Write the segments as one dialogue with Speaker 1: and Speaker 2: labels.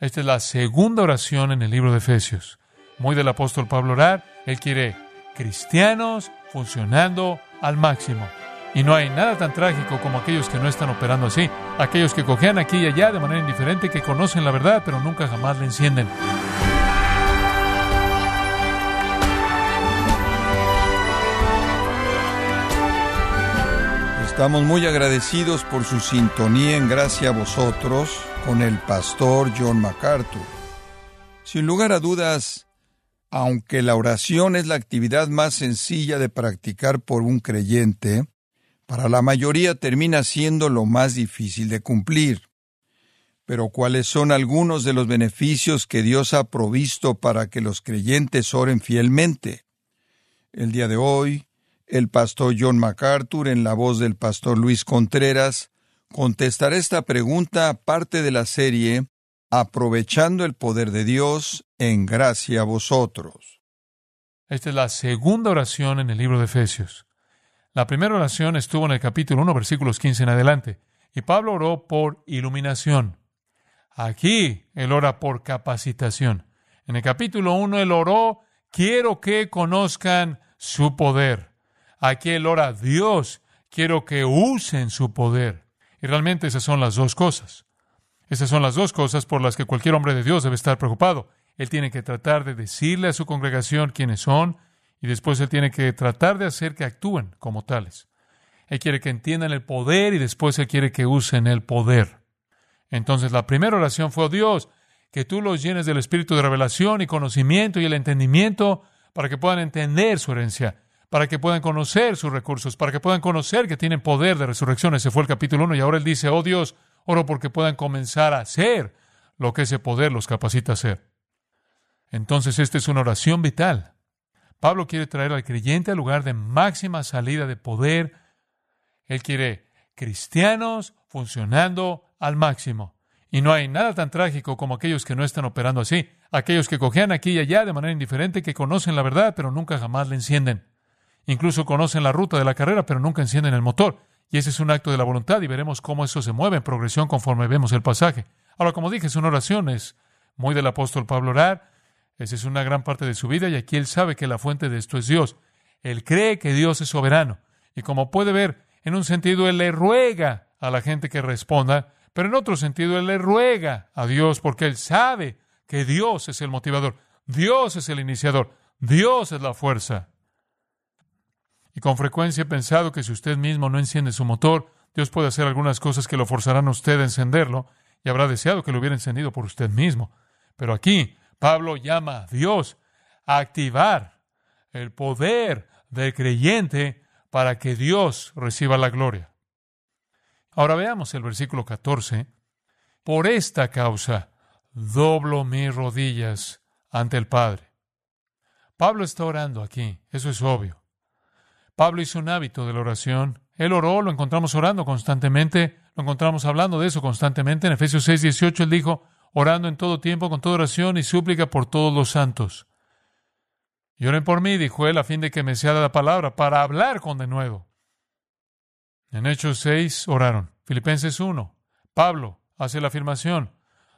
Speaker 1: Esta es la segunda oración en el libro de Efesios. Muy del apóstol Pablo orar, él quiere cristianos funcionando al máximo. Y no hay nada tan trágico como aquellos que no están operando así, aquellos que cojean aquí y allá de manera indiferente, que conocen la verdad, pero nunca jamás la encienden.
Speaker 2: Estamos muy agradecidos por su sintonía en gracia a vosotros con el pastor John MacArthur. Sin lugar a dudas, aunque la oración es la actividad más sencilla de practicar por un creyente, para la mayoría termina siendo lo más difícil de cumplir. Pero ¿cuáles son algunos de los beneficios que Dios ha provisto para que los creyentes oren fielmente? El día de hoy, el pastor John MacArthur, en la voz del pastor Luis Contreras, contestará esta pregunta parte de la serie Aprovechando el poder de Dios en gracia a vosotros.
Speaker 1: Esta es la segunda oración en el libro de Efesios. La primera oración estuvo en el capítulo 1, versículos 15 en adelante, y Pablo oró por iluminación. Aquí él ora por capacitación. En el capítulo 1 él oró, quiero que conozcan su poder. Aquí él ora, Dios, quiero que usen su poder. Y realmente esas son las dos cosas. Esas son las dos cosas por las que cualquier hombre de Dios debe estar preocupado. Él tiene que tratar de decirle a su congregación quiénes son y después él tiene que tratar de hacer que actúen como tales. Él quiere que entiendan el poder y después él quiere que usen el poder. Entonces la primera oración fue, oh Dios, que tú los llenes del espíritu de revelación y conocimiento y el entendimiento para que puedan entender su herencia para que puedan conocer sus recursos, para que puedan conocer que tienen poder de resurrección. Ese fue el capítulo 1 y ahora él dice, oh Dios, oro porque puedan comenzar a hacer lo que ese poder los capacita a hacer. Entonces esta es una oración vital. Pablo quiere traer al creyente al lugar de máxima salida de poder. Él quiere cristianos funcionando al máximo. Y no hay nada tan trágico como aquellos que no están operando así, aquellos que cojean aquí y allá de manera indiferente, que conocen la verdad, pero nunca jamás la encienden. Incluso conocen la ruta de la carrera, pero nunca encienden el motor. Y ese es un acto de la voluntad y veremos cómo eso se mueve en progresión conforme vemos el pasaje. Ahora, como dije, es una oración, es muy del apóstol Pablo orar. Esa es una gran parte de su vida y aquí él sabe que la fuente de esto es Dios. Él cree que Dios es soberano. Y como puede ver, en un sentido él le ruega a la gente que responda, pero en otro sentido él le ruega a Dios porque él sabe que Dios es el motivador, Dios es el iniciador, Dios es la fuerza. Con frecuencia he pensado que si usted mismo no enciende su motor, Dios puede hacer algunas cosas que lo forzarán a usted a encenderlo, y habrá deseado que lo hubiera encendido por usted mismo. Pero aquí Pablo llama a Dios a activar el poder del creyente para que Dios reciba la gloria. Ahora veamos el versículo 14. Por esta causa doblo mis rodillas ante el Padre. Pablo está orando aquí, eso es obvio. Pablo hizo un hábito de la oración. Él oró, lo encontramos orando constantemente, lo encontramos hablando de eso constantemente. En Efesios 6, 18 él dijo, orando en todo tiempo, con toda oración y súplica por todos los santos. Y por mí, dijo él, a fin de que me sea la palabra, para hablar con de nuevo. En Hechos 6 oraron. Filipenses 1. Pablo hace la afirmación.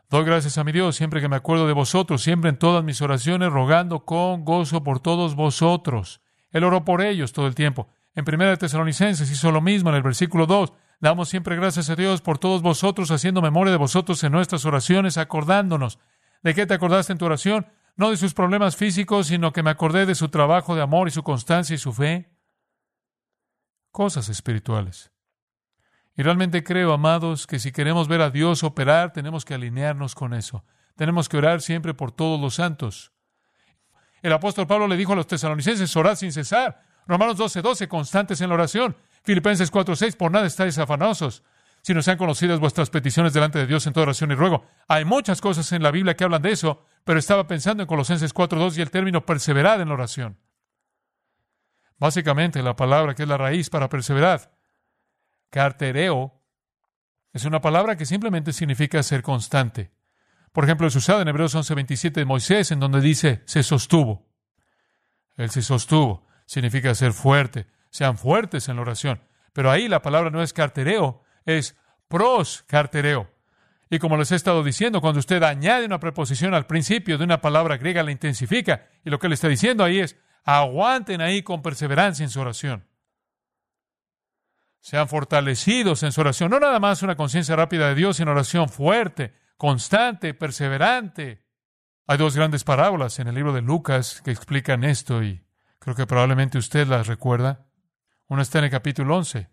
Speaker 1: Doy gracias a mi Dios siempre que me acuerdo de vosotros, siempre en todas mis oraciones, rogando con gozo por todos vosotros él oró por ellos todo el tiempo. En Primera de Tesalonicenses hizo lo mismo en el versículo 2. Damos siempre gracias a Dios por todos vosotros, haciendo memoria de vosotros en nuestras oraciones, acordándonos. ¿De qué te acordaste en tu oración? No de sus problemas físicos, sino que me acordé de su trabajo de amor y su constancia y su fe. Cosas espirituales. Y realmente creo, amados, que si queremos ver a Dios operar, tenemos que alinearnos con eso. Tenemos que orar siempre por todos los santos. El apóstol Pablo le dijo a los tesalonicenses, orad sin cesar. Romanos 12, 12, constantes en la oración. Filipenses 4, 6, por nada estáis afanosos, si no sean conocidas vuestras peticiones delante de Dios en toda oración y ruego. Hay muchas cosas en la Biblia que hablan de eso, pero estaba pensando en Colosenses 4, 2 y el término perseverar en la oración. Básicamente, la palabra que es la raíz para perseverar, cartereo, es una palabra que simplemente significa ser constante. Por ejemplo, es usado en Hebreos 11:27 de Moisés, en donde dice, se sostuvo. Él se sostuvo. Significa ser fuerte. Sean fuertes en la oración. Pero ahí la palabra no es cartereo, es pros cartereo. Y como les he estado diciendo, cuando usted añade una preposición al principio de una palabra griega, la intensifica. Y lo que le está diciendo ahí es, aguanten ahí con perseverancia en su oración. Sean fortalecidos en su oración. No nada más una conciencia rápida de Dios, sino oración fuerte, constante, perseverante. Hay dos grandes parábolas en el libro de Lucas que explican esto y creo que probablemente usted las recuerda. Una está en el capítulo 11.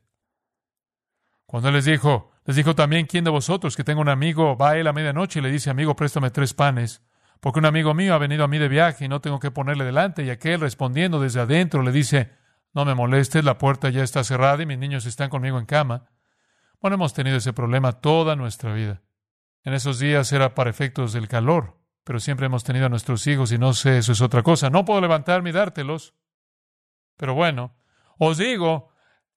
Speaker 1: Cuando él les dijo, les dijo también, ¿quién de vosotros que tenga un amigo va a él a medianoche y le dice, amigo, préstame tres panes? Porque un amigo mío ha venido a mí de viaje y no tengo que ponerle delante. Y aquel respondiendo desde adentro le dice, no me molestes, la puerta ya está cerrada y mis niños están conmigo en cama. Bueno, hemos tenido ese problema toda nuestra vida. En esos días era para efectos del calor, pero siempre hemos tenido a nuestros hijos y no sé, eso es otra cosa. No puedo levantarme y dártelos. Pero bueno, os digo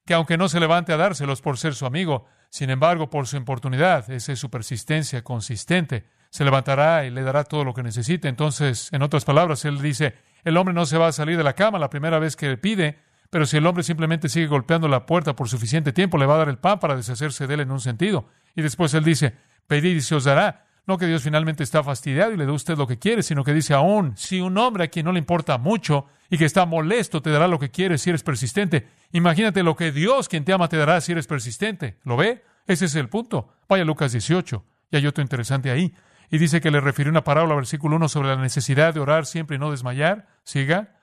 Speaker 1: que aunque no se levante a dárselos por ser su amigo, sin embargo, por su importunidad, esa es su persistencia consistente, se levantará y le dará todo lo que necesite. Entonces, en otras palabras, él dice, el hombre no se va a salir de la cama la primera vez que le pide, pero si el hombre simplemente sigue golpeando la puerta por suficiente tiempo, le va a dar el pan para deshacerse de él en un sentido. Y después él dice, pedid y se os dará. No que Dios finalmente está fastidiado y le dé a usted lo que quiere, sino que dice aún, si un hombre a quien no le importa mucho y que está molesto te dará lo que quiere si eres persistente, imagínate lo que Dios quien te ama te dará si eres persistente. ¿Lo ve? Ese es el punto. Vaya Lucas 18. Y hay otro interesante ahí. Y dice que le refirió una parábola, versículo 1, sobre la necesidad de orar siempre y no desmayar. Siga.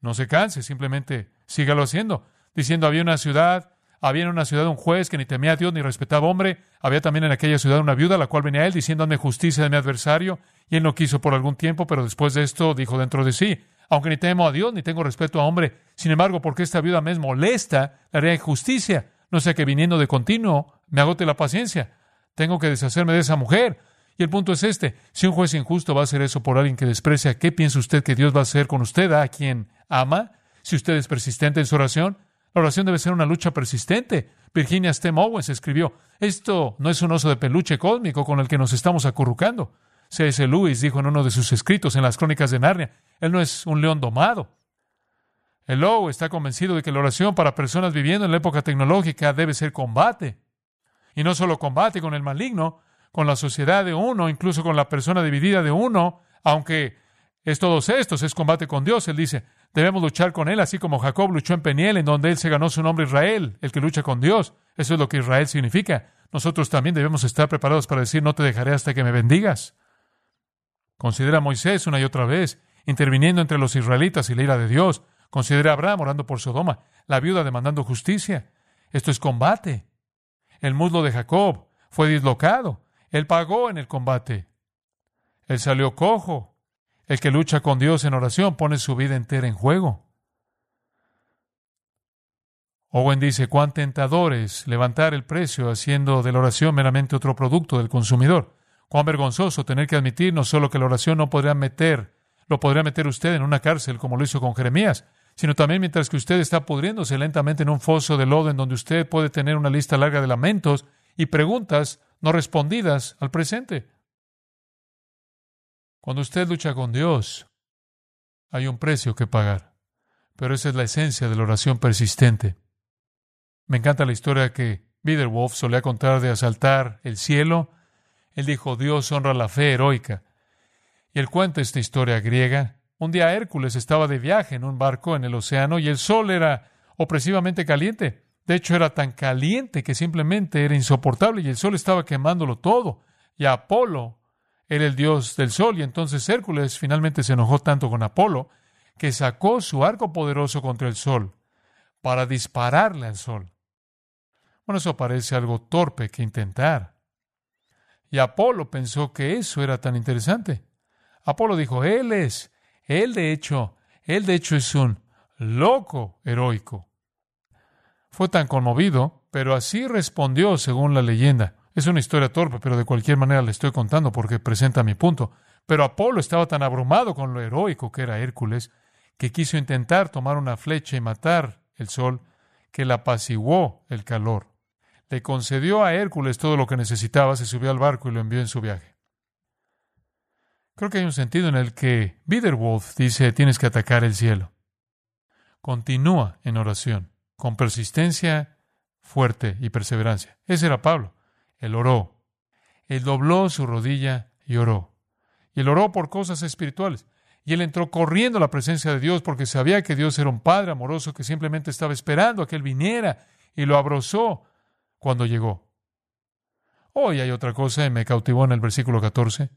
Speaker 1: No se canse, simplemente sígalo haciendo. Diciendo, había una ciudad había en una ciudad un juez que ni temía a Dios ni respetaba hombre. Había también en aquella ciudad una viuda, la cual venía a él diciendo, hazme justicia de mi adversario. Y él no quiso por algún tiempo, pero después de esto dijo dentro de sí, aunque ni temo a Dios ni tengo respeto a hombre, sin embargo, porque esta viuda me es molesta, le haré justicia. No sea que viniendo de continuo me agote la paciencia. Tengo que deshacerme de esa mujer. Y el punto es este, si un juez injusto va a hacer eso por alguien que desprecia, ¿qué piensa usted que Dios va a hacer con usted, a quien ama? Si usted es persistente en su oración, la oración debe ser una lucha persistente. Virginia Stem Owens escribió, esto no es un oso de peluche cósmico con el que nos estamos acurrucando. C.S. Lewis dijo en uno de sus escritos en las crónicas de Narnia, él no es un león domado. El Lowe está convencido de que la oración para personas viviendo en la época tecnológica debe ser combate. Y no solo combate con el maligno, con la sociedad de uno, incluso con la persona dividida de uno, aunque es todos estos, es combate con Dios. Él dice, Debemos luchar con Él, así como Jacob luchó en Peniel, en donde Él se ganó su nombre Israel, el que lucha con Dios. Eso es lo que Israel significa. Nosotros también debemos estar preparados para decir, no te dejaré hasta que me bendigas. Considera a Moisés una y otra vez, interviniendo entre los israelitas y la ira de Dios. Considera a Abraham orando por Sodoma, la viuda demandando justicia. Esto es combate. El muslo de Jacob fue dislocado. Él pagó en el combate. Él salió cojo. El que lucha con Dios en oración pone su vida entera en juego. Owen dice, cuán tentador es levantar el precio haciendo de la oración meramente otro producto del consumidor. Cuán vergonzoso tener que admitir no solo que la oración no podría meter, lo podría meter usted en una cárcel como lo hizo con Jeremías, sino también mientras que usted está pudriéndose lentamente en un foso de lodo en donde usted puede tener una lista larga de lamentos y preguntas no respondidas al presente. Cuando usted lucha con Dios, hay un precio que pagar. Pero esa es la esencia de la oración persistente. Me encanta la historia que Biederwolf solía contar de asaltar el cielo. Él dijo, Dios honra la fe heroica. Y él cuenta esta historia griega. Un día Hércules estaba de viaje en un barco en el océano y el sol era opresivamente caliente. De hecho, era tan caliente que simplemente era insoportable y el sol estaba quemándolo todo. Y Apolo era el dios del sol, y entonces Hércules finalmente se enojó tanto con Apolo que sacó su arco poderoso contra el sol para dispararle al sol. Bueno, eso parece algo torpe que intentar. Y Apolo pensó que eso era tan interesante. Apolo dijo, él es, él de hecho, él de hecho es un loco heroico. Fue tan conmovido, pero así respondió según la leyenda. Es una historia torpe, pero de cualquier manera le estoy contando porque presenta mi punto. Pero Apolo estaba tan abrumado con lo heroico que era Hércules, que quiso intentar tomar una flecha y matar el sol, que le apaciguó el calor. Le concedió a Hércules todo lo que necesitaba, se subió al barco y lo envió en su viaje. Creo que hay un sentido en el que Biederwolf dice tienes que atacar el cielo. Continúa en oración, con persistencia fuerte y perseverancia. Ese era Pablo. Él oró. Él dobló su rodilla y oró. Y él oró por cosas espirituales. Y él entró corriendo a la presencia de Dios porque sabía que Dios era un Padre amoroso que simplemente estaba esperando a que él viniera y lo abrazó cuando llegó. Hoy hay otra cosa y me cautivó en el versículo 14.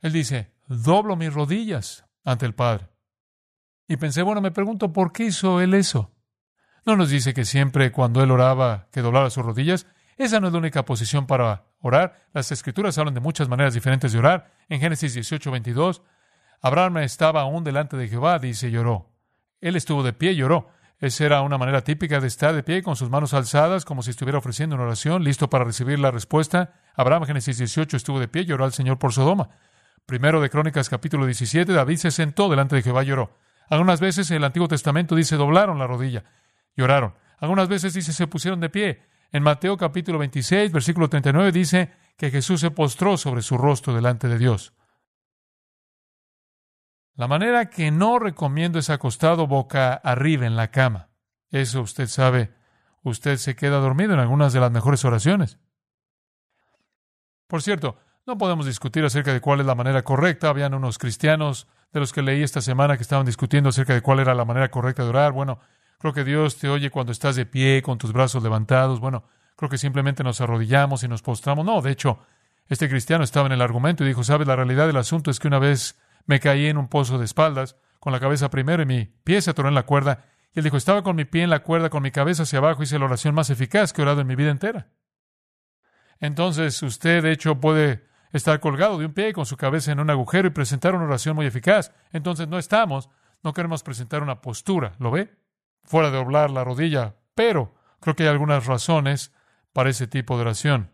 Speaker 1: Él dice, doblo mis rodillas ante el Padre. Y pensé, bueno, me pregunto, ¿por qué hizo él eso? No nos dice que siempre cuando él oraba que doblara sus rodillas. Esa no es la única posición para orar. Las escrituras hablan de muchas maneras diferentes de orar. En Génesis 18, 22, Abraham estaba aún delante de Jehová, dice, lloró. Él estuvo de pie y lloró. Esa era una manera típica de estar de pie con sus manos alzadas, como si estuviera ofreciendo una oración, listo para recibir la respuesta. Abraham, Génesis 18, estuvo de pie y lloró al Señor por Sodoma. Primero de Crónicas, capítulo 17, David se sentó delante de Jehová y lloró. Algunas veces el Antiguo Testamento dice doblaron la rodilla, lloraron. Algunas veces dice se pusieron de pie. En Mateo capítulo 26, versículo 39 dice que Jesús se postró sobre su rostro delante de Dios. La manera que no recomiendo es acostado boca arriba en la cama. Eso usted sabe, usted se queda dormido en algunas de las mejores oraciones. Por cierto, no podemos discutir acerca de cuál es la manera correcta. Habían unos cristianos de los que leí esta semana que estaban discutiendo acerca de cuál era la manera correcta de orar. Bueno, creo que Dios te oye cuando estás de pie, con tus brazos levantados. Bueno, creo que simplemente nos arrodillamos y nos postramos. No, de hecho, este cristiano estaba en el argumento y dijo, sabes, la realidad del asunto es que una vez me caí en un pozo de espaldas, con la cabeza primero y mi pie se atoró en la cuerda. Y él dijo, estaba con mi pie en la cuerda, con mi cabeza hacia abajo, hice la oración más eficaz que he orado en mi vida entera. Entonces, usted, de hecho, puede estar colgado de un pie con su cabeza en un agujero y presentar una oración muy eficaz. Entonces, no estamos, no queremos presentar una postura, ¿lo ve? Fuera de doblar la rodilla, pero creo que hay algunas razones para ese tipo de oración.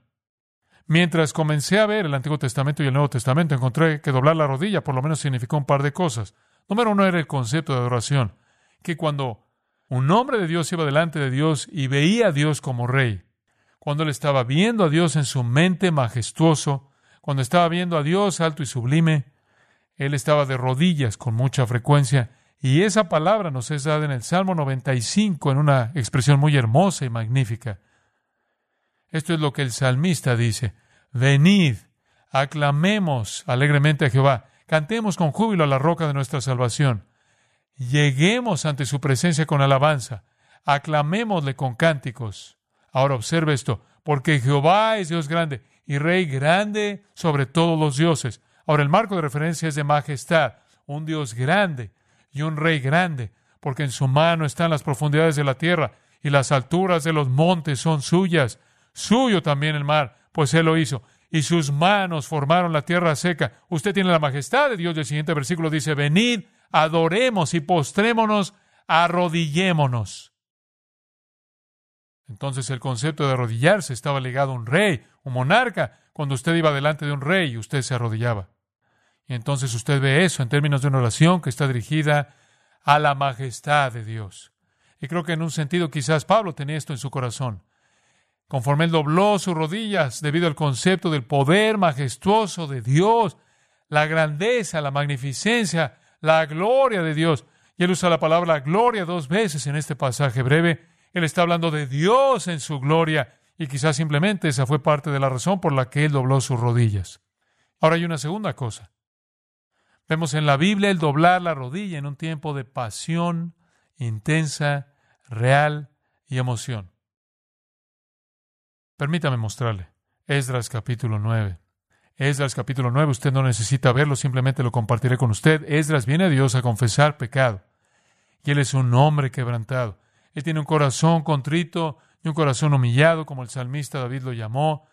Speaker 1: Mientras comencé a ver el Antiguo Testamento y el Nuevo Testamento, encontré que doblar la rodilla por lo menos significó un par de cosas. Número uno era el concepto de adoración, que cuando un hombre de Dios iba delante de Dios y veía a Dios como rey, cuando él estaba viendo a Dios en su mente majestuoso, cuando estaba viendo a Dios alto y sublime, él estaba de rodillas con mucha frecuencia. Y esa palabra nos es dada en el Salmo 95 en una expresión muy hermosa y magnífica. Esto es lo que el salmista dice. Venid, aclamemos alegremente a Jehová, cantemos con júbilo a la roca de nuestra salvación. Lleguemos ante su presencia con alabanza, aclamémosle con cánticos. Ahora observe esto, porque Jehová es Dios grande y Rey grande sobre todos los dioses. Ahora el marco de referencia es de majestad, un Dios grande y un Rey grande, porque en su mano están las profundidades de la tierra y las alturas de los montes son suyas suyo también el mar, pues Él lo hizo. Y sus manos formaron la tierra seca. Usted tiene la majestad de Dios. Y el siguiente versículo dice, venid, adoremos y postrémonos, arrodillémonos. Entonces el concepto de arrodillarse estaba ligado a un rey, un monarca. Cuando usted iba delante de un rey, usted se arrodillaba. Entonces usted ve eso en términos de una oración que está dirigida a la majestad de Dios. Y creo que en un sentido quizás Pablo tenía esto en su corazón conforme él dobló sus rodillas debido al concepto del poder majestuoso de Dios, la grandeza, la magnificencia, la gloria de Dios. Y él usa la palabra gloria dos veces en este pasaje breve. Él está hablando de Dios en su gloria y quizás simplemente esa fue parte de la razón por la que él dobló sus rodillas. Ahora hay una segunda cosa. Vemos en la Biblia el doblar la rodilla en un tiempo de pasión intensa, real y emoción. Permítame mostrarle. Esdras capítulo 9. Esdras capítulo 9, usted no necesita verlo, simplemente lo compartiré con usted. Esdras viene a Dios a confesar pecado. Y él es un hombre quebrantado. Él tiene un corazón contrito y un corazón humillado, como el salmista David lo llamó.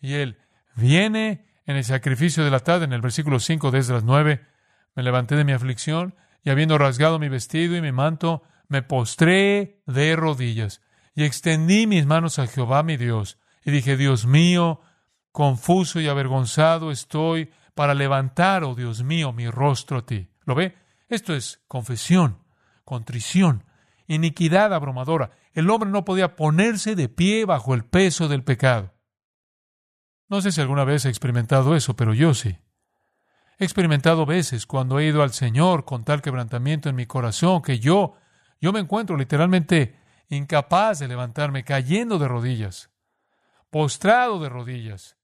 Speaker 1: Y él viene en el sacrificio de la tarde, en el versículo 5 de Esdras 9. Me levanté de mi aflicción y habiendo rasgado mi vestido y mi manto, me postré de rodillas y extendí mis manos a Jehová mi Dios y dije, Dios mío, confuso y avergonzado estoy para levantar, oh Dios mío, mi rostro a ti. ¿Lo ve? Esto es confesión, contrición, iniquidad abrumadora. El hombre no podía ponerse de pie bajo el peso del pecado. No sé si alguna vez he experimentado eso, pero yo sí. He experimentado veces cuando he ido al Señor con tal quebrantamiento en mi corazón que yo, yo me encuentro literalmente incapaz de levantarme, cayendo de rodillas postrado de rodillas.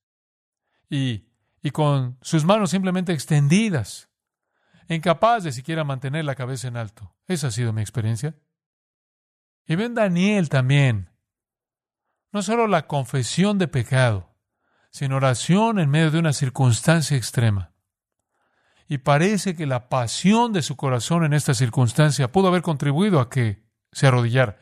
Speaker 1: y, y con sus manos simplemente extendidas, incapaz de siquiera mantener la cabeza en alto. Esa ha sido mi experiencia. Y ven Daniel también. No solo la confesión de pecado, sino oración en medio de una circunstancia extrema. Y parece que la pasión de su corazón en esta circunstancia pudo haber contribuido a que se arrodillara.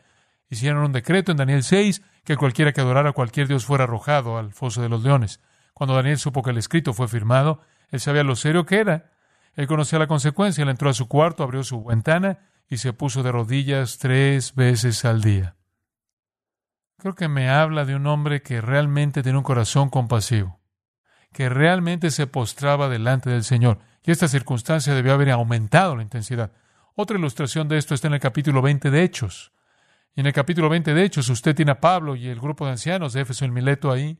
Speaker 1: Hicieron un decreto en Daniel 6 que cualquiera que adorara a cualquier dios fuera arrojado al foso de los leones. Cuando Daniel supo que el escrito fue firmado, él sabía lo serio que era. Él conocía la consecuencia. Él entró a su cuarto, abrió su ventana y se puso de rodillas tres veces al día. Creo que me habla de un hombre que realmente tiene un corazón compasivo, que realmente se postraba delante del Señor. Y esta circunstancia debió haber aumentado la intensidad. Otra ilustración de esto está en el capítulo 20 de Hechos. Y en el capítulo 20 de Hechos usted tiene a Pablo y el grupo de ancianos de Éfeso en Mileto ahí,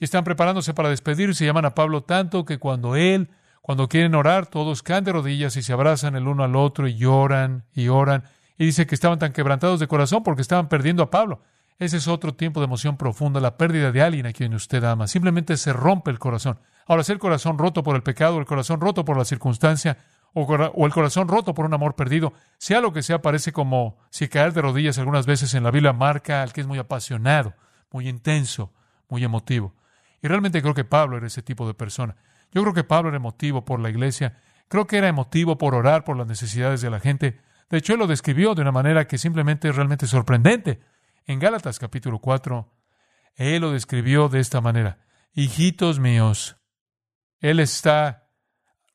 Speaker 1: y están preparándose para despedirse y llaman a Pablo tanto que cuando él, cuando quieren orar, todos caen de rodillas y se abrazan el uno al otro y lloran y oran. Y dice que estaban tan quebrantados de corazón porque estaban perdiendo a Pablo. Ese es otro tiempo de emoción profunda, la pérdida de alguien a quien usted ama. Simplemente se rompe el corazón. Ahora, si el corazón roto por el pecado, el corazón roto por la circunstancia, o, el corazón roto por un amor perdido, sea lo que sea, parece como si caer de rodillas algunas veces en la Biblia marca al que es muy apasionado, muy intenso, muy emotivo. Y realmente creo que Pablo era ese tipo de persona. Yo creo que Pablo era emotivo por la iglesia, creo que era emotivo por orar por las necesidades de la gente. De hecho, él lo describió de una manera que simplemente es realmente sorprendente. En Gálatas capítulo 4, él lo describió de esta manera. Hijitos míos, él está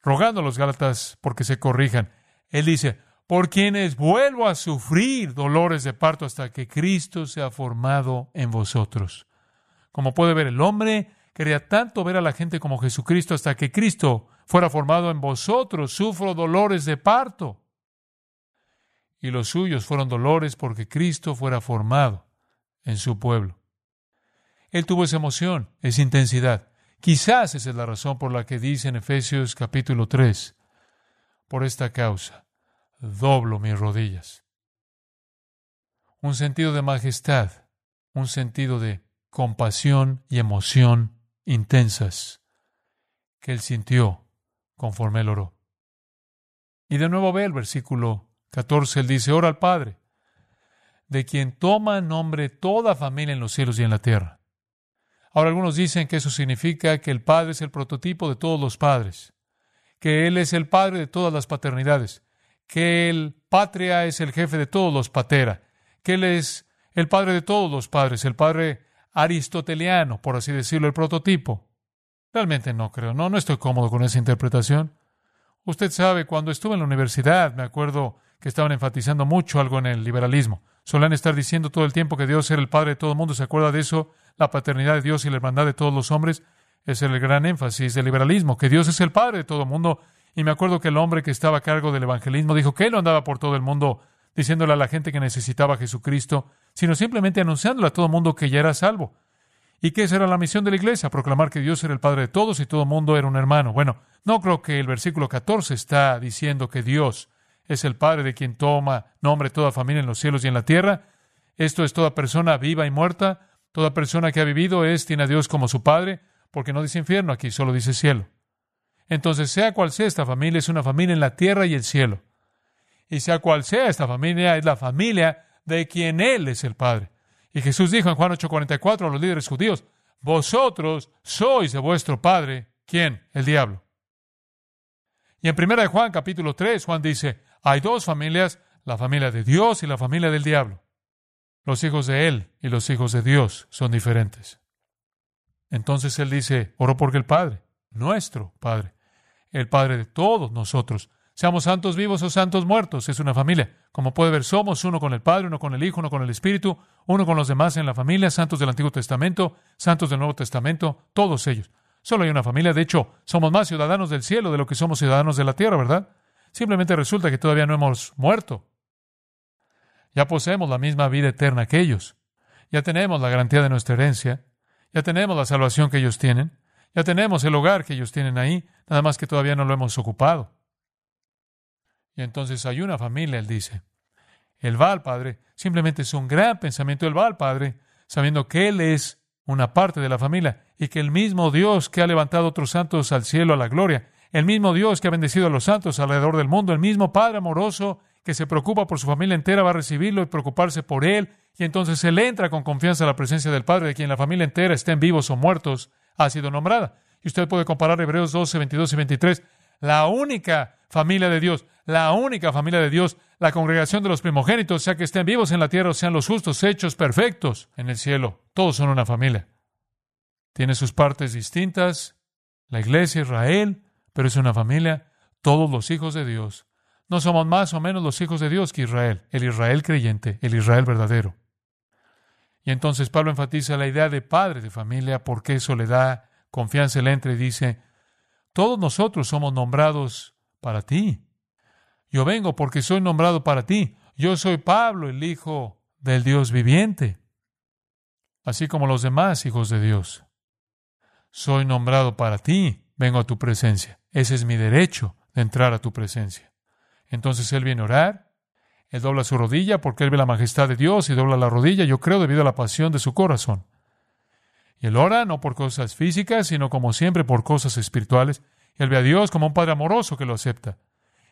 Speaker 1: rogando a los Gálatas porque se corrijan. Él dice, por quienes vuelvo a sufrir dolores de parto hasta que Cristo sea formado en vosotros. Como puede ver, el hombre quería tanto ver a la gente como Jesucristo hasta que Cristo fuera formado en vosotros. Sufro dolores de parto. Y los suyos fueron dolores porque Cristo fuera formado en su pueblo. Él tuvo esa emoción, esa intensidad. Quizás esa es la razón por la que dice en Efesios capítulo 3, por esta causa, doblo mis rodillas. Un sentido de majestad, un sentido de compasión y emoción intensas que él sintió conforme él oró. Y de nuevo ve el versículo 14, él dice, ora al Padre, de quien toma nombre toda familia en los cielos y en la tierra Ahora algunos dicen que eso significa que el Padre es el prototipo de todos los padres, que Él es el Padre de todas las paternidades, que el Patria es el jefe de todos los patera, que Él es el Padre de todos los padres, el Padre aristoteliano, por así decirlo, el prototipo. Realmente no creo, no, no estoy cómodo con esa interpretación. Usted sabe, cuando estuve en la universidad, me acuerdo estaban enfatizando mucho algo en el liberalismo. Solían estar diciendo todo el tiempo que Dios era el Padre de todo el mundo. ¿Se acuerda de eso? la paternidad de Dios y la hermandad de todos los hombres, es el gran énfasis del liberalismo, que Dios es el Padre de todo el mundo. Y me acuerdo que el hombre que estaba a cargo del evangelismo dijo que él no andaba por todo el mundo diciéndole a la gente que necesitaba a Jesucristo, sino simplemente anunciándole a todo el mundo que ya era salvo. ¿Y que esa era la misión de la iglesia? Proclamar que Dios era el Padre de todos y todo el mundo era un hermano. Bueno, no creo que el versículo 14 está diciendo que Dios es el Padre de quien toma nombre toda familia en los cielos y en la tierra. Esto es toda persona viva y muerta, Toda persona que ha vivido es, tiene a Dios como su Padre, porque no dice infierno aquí, solo dice cielo. Entonces, sea cual sea esta familia, es una familia en la tierra y el cielo. Y sea cual sea esta familia, es la familia de quien Él es el Padre. Y Jesús dijo en Juan 8:44 a los líderes judíos, vosotros sois de vuestro Padre, ¿quién? El diablo. Y en 1 de Juan capítulo 3, Juan dice, hay dos familias, la familia de Dios y la familia del diablo. Los hijos de Él y los hijos de Dios son diferentes. Entonces Él dice, oro porque el Padre, nuestro Padre, el Padre de todos nosotros, seamos santos vivos o santos muertos, es una familia. Como puede ver, somos uno con el Padre, uno con el Hijo, uno con el Espíritu, uno con los demás en la familia, santos del Antiguo Testamento, santos del Nuevo Testamento, todos ellos. Solo hay una familia, de hecho, somos más ciudadanos del cielo de lo que somos ciudadanos de la tierra, ¿verdad? Simplemente resulta que todavía no hemos muerto. Ya poseemos la misma vida eterna que ellos. Ya tenemos la garantía de nuestra herencia. Ya tenemos la salvación que ellos tienen. Ya tenemos el hogar que ellos tienen ahí, nada más que todavía no lo hemos ocupado. Y entonces hay una familia, él dice. Él va al Padre, simplemente es un gran pensamiento. Él va al Padre, sabiendo que Él es una parte de la familia, y que el mismo Dios que ha levantado otros santos al cielo a la gloria, el mismo Dios que ha bendecido a los santos alrededor del mundo, el mismo Padre amoroso que se preocupa por su familia entera va a recibirlo y preocuparse por él, y entonces él entra con confianza a la presencia del Padre, de quien la familia entera, estén vivos o muertos, ha sido nombrada. Y usted puede comparar Hebreos 12, 22 y 23. La única familia de Dios, la única familia de Dios, la congregación de los primogénitos, sea que estén vivos en la tierra o sean los justos, hechos perfectos en el cielo. Todos son una familia. Tiene sus partes distintas, la iglesia, Israel, pero es una familia, todos los hijos de Dios. No somos más o menos los hijos de Dios que Israel, el Israel creyente, el Israel verdadero. Y entonces Pablo enfatiza la idea de padre de familia porque eso le da confianza. Él entra y dice, todos nosotros somos nombrados para ti. Yo vengo porque soy nombrado para ti. Yo soy Pablo, el Hijo del Dios viviente, así como los demás hijos de Dios. Soy nombrado para ti. Vengo a tu presencia. Ese es mi derecho de entrar a tu presencia. Entonces él viene a orar, él dobla su rodilla porque él ve la majestad de Dios y dobla la rodilla, yo creo, debido a la pasión de su corazón. Y él ora no por cosas físicas, sino como siempre por cosas espirituales. Y él ve a Dios como un Padre amoroso que lo acepta.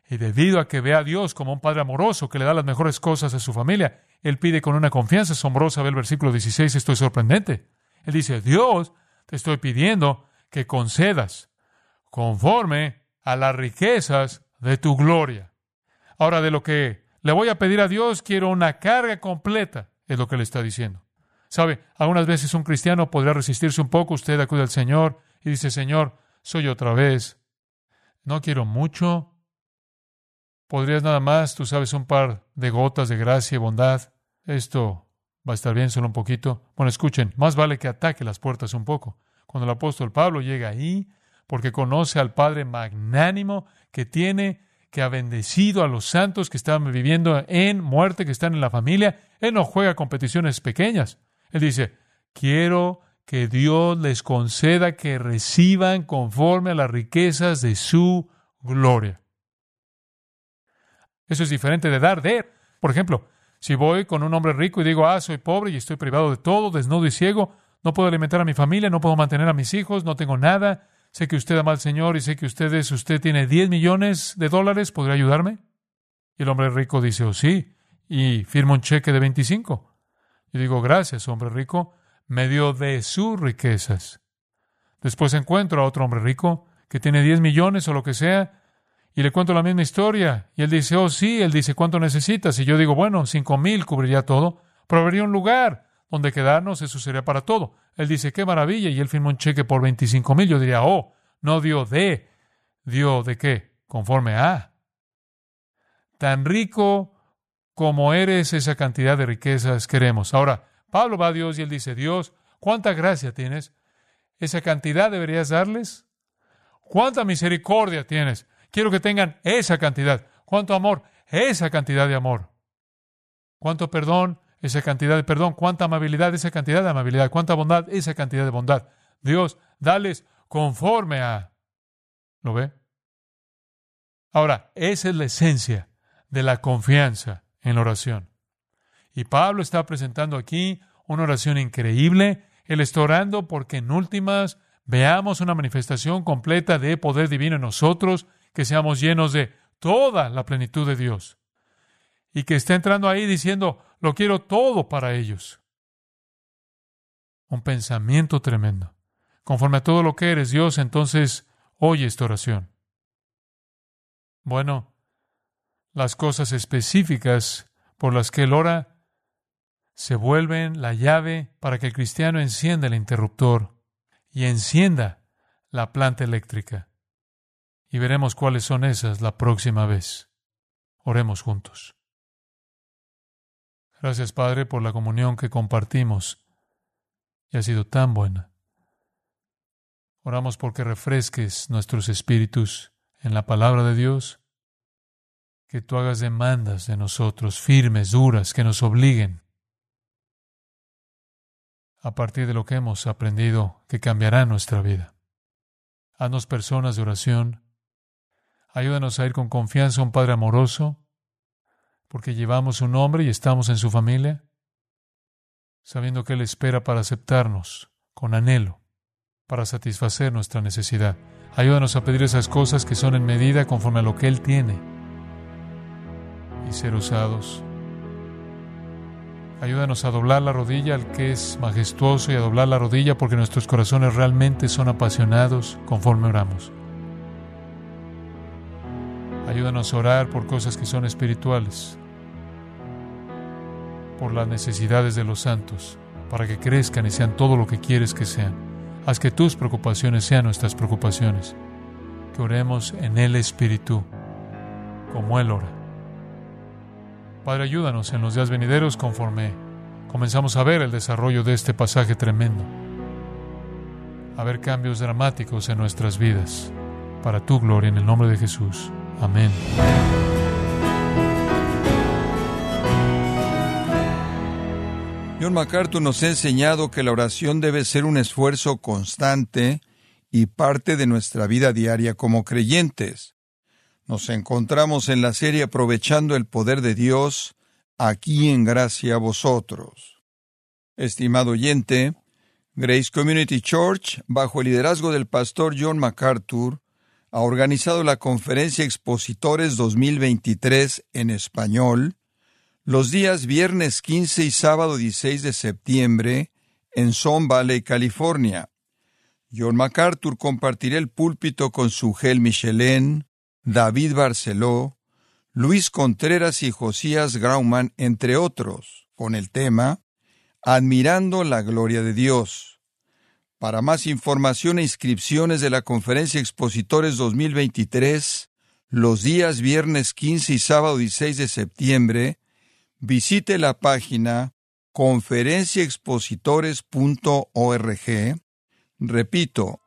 Speaker 1: Y debido a que ve a Dios como un Padre amoroso que le da las mejores cosas a su familia, él pide con una confianza asombrosa, ve el versículo 16, esto es sorprendente. Él dice, Dios, te estoy pidiendo que concedas conforme a las riquezas de tu gloria. Ahora, de lo que le voy a pedir a Dios, quiero una carga completa, es lo que le está diciendo. Sabe, algunas veces un cristiano podría resistirse un poco, usted acude al Señor y dice, Señor, soy otra vez, no quiero mucho, podrías nada más, tú sabes, un par de gotas de gracia y bondad, esto va a estar bien solo un poquito. Bueno, escuchen, más vale que ataque las puertas un poco. Cuando el apóstol Pablo llega ahí, porque conoce al Padre magnánimo que tiene que ha bendecido a los santos que están viviendo en muerte, que están en la familia. Él no juega competiciones pequeñas. Él dice, quiero que Dios les conceda que reciban conforme a las riquezas de su gloria. Eso es diferente de dar, de. Por ejemplo, si voy con un hombre rico y digo, ah, soy pobre y estoy privado de todo, desnudo y ciego, no puedo alimentar a mi familia, no puedo mantener a mis hijos, no tengo nada, sé que usted ama al Señor y sé que usted es, usted tiene 10 millones de dólares, ¿podría ayudarme? Y el hombre rico dice, oh sí, y firma un cheque de 25. Y digo, gracias, hombre rico, me dio de sus riquezas. Después encuentro a otro hombre rico que tiene 10 millones o lo que sea, y le cuento la misma historia. Y él dice, oh sí, él dice, ¿cuánto necesitas? Y yo digo, bueno, cinco mil cubriría todo. Proveería un lugar donde quedarnos, eso sería para todo. Él dice, qué maravilla, y él firmó un cheque por 25 mil. Yo diría, oh, no dio de, dio de qué, conforme a. Tan rico como eres, esa cantidad de riquezas queremos. Ahora, Pablo va a Dios y él dice, Dios, ¿cuánta gracia tienes? ¿Esa cantidad deberías darles? ¿Cuánta misericordia tienes? Quiero que tengan esa cantidad. ¿Cuánto amor? Esa cantidad de amor. ¿Cuánto perdón? Esa cantidad de perdón, cuánta amabilidad, esa cantidad de amabilidad, cuánta bondad, esa cantidad de bondad. Dios, dales conforme a... ¿Lo ve? Ahora, esa es la esencia de la confianza en la oración. Y Pablo está presentando aquí una oración increíble. Él está orando porque en últimas veamos una manifestación completa de poder divino en nosotros, que seamos llenos de toda la plenitud de Dios. Y que esté entrando ahí diciendo, lo quiero todo para ellos. Un pensamiento tremendo. Conforme a todo lo que eres Dios, entonces oye esta oración. Bueno, las cosas específicas por las que Él ora se vuelven la llave para que el cristiano encienda el interruptor y encienda la planta eléctrica. Y veremos cuáles son esas la próxima vez. Oremos juntos. Gracias, Padre, por la comunión que compartimos y ha sido tan buena. Oramos porque refresques nuestros espíritus en la palabra de Dios, que tú hagas demandas de nosotros firmes, duras, que nos obliguen a partir de lo que hemos aprendido que cambiará nuestra vida. Haznos personas de oración. Ayúdanos a ir con confianza a un Padre amoroso porque llevamos un nombre y estamos en su familia, sabiendo que Él espera para aceptarnos con anhelo para satisfacer nuestra necesidad. Ayúdanos a pedir esas cosas que son en medida conforme a lo que Él tiene y ser usados. Ayúdanos a doblar la rodilla al que es majestuoso y a doblar la rodilla porque nuestros corazones realmente son apasionados conforme oramos. Ayúdanos a orar por cosas que son espirituales, por las necesidades de los santos, para que crezcan y sean todo lo que quieres que sean. Haz que tus preocupaciones sean nuestras preocupaciones. Que oremos en el Espíritu, como Él ora. Padre, ayúdanos en los días venideros conforme comenzamos a ver el desarrollo de este pasaje tremendo. A ver cambios dramáticos en nuestras vidas. Para tu gloria, en el nombre de Jesús. Amén.
Speaker 2: John MacArthur nos ha enseñado que la oración debe ser un esfuerzo constante y parte de nuestra vida diaria como creyentes. Nos encontramos en la serie Aprovechando el Poder de Dios, aquí en gracia a vosotros. Estimado oyente, Grace Community Church, bajo el liderazgo del pastor John MacArthur, ha organizado la conferencia Expositores 2023 en español, los días viernes 15 y sábado 16 de septiembre en Son Valley, California. John MacArthur compartirá el púlpito con su gel Michelin, David Barceló, Luis Contreras y Josías Grauman, entre otros, con el tema Admirando la Gloria de Dios. Para más información e inscripciones de la Conferencia Expositores 2023, los días viernes 15 y sábado 16 de septiembre, visite la página conferenciaexpositores.org. Repito,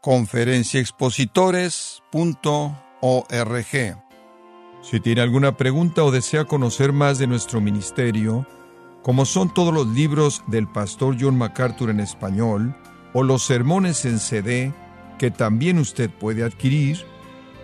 Speaker 2: conferenciaexpositores.org. Si tiene alguna pregunta o desea conocer más de nuestro ministerio, como son todos los libros del pastor John MacArthur en español, o los sermones en CD, que también usted puede adquirir,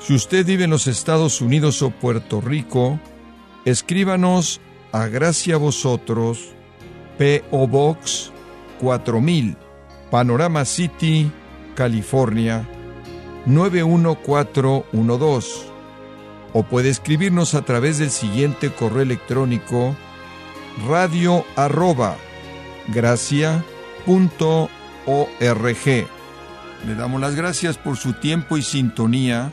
Speaker 2: Si usted vive en los Estados Unidos o Puerto Rico, escríbanos a Gracia Vosotros, P.O. Box 4000, Panorama City, California 91412. O puede escribirnos a través del siguiente correo electrónico radio arroba. Le damos las gracias por su tiempo y sintonía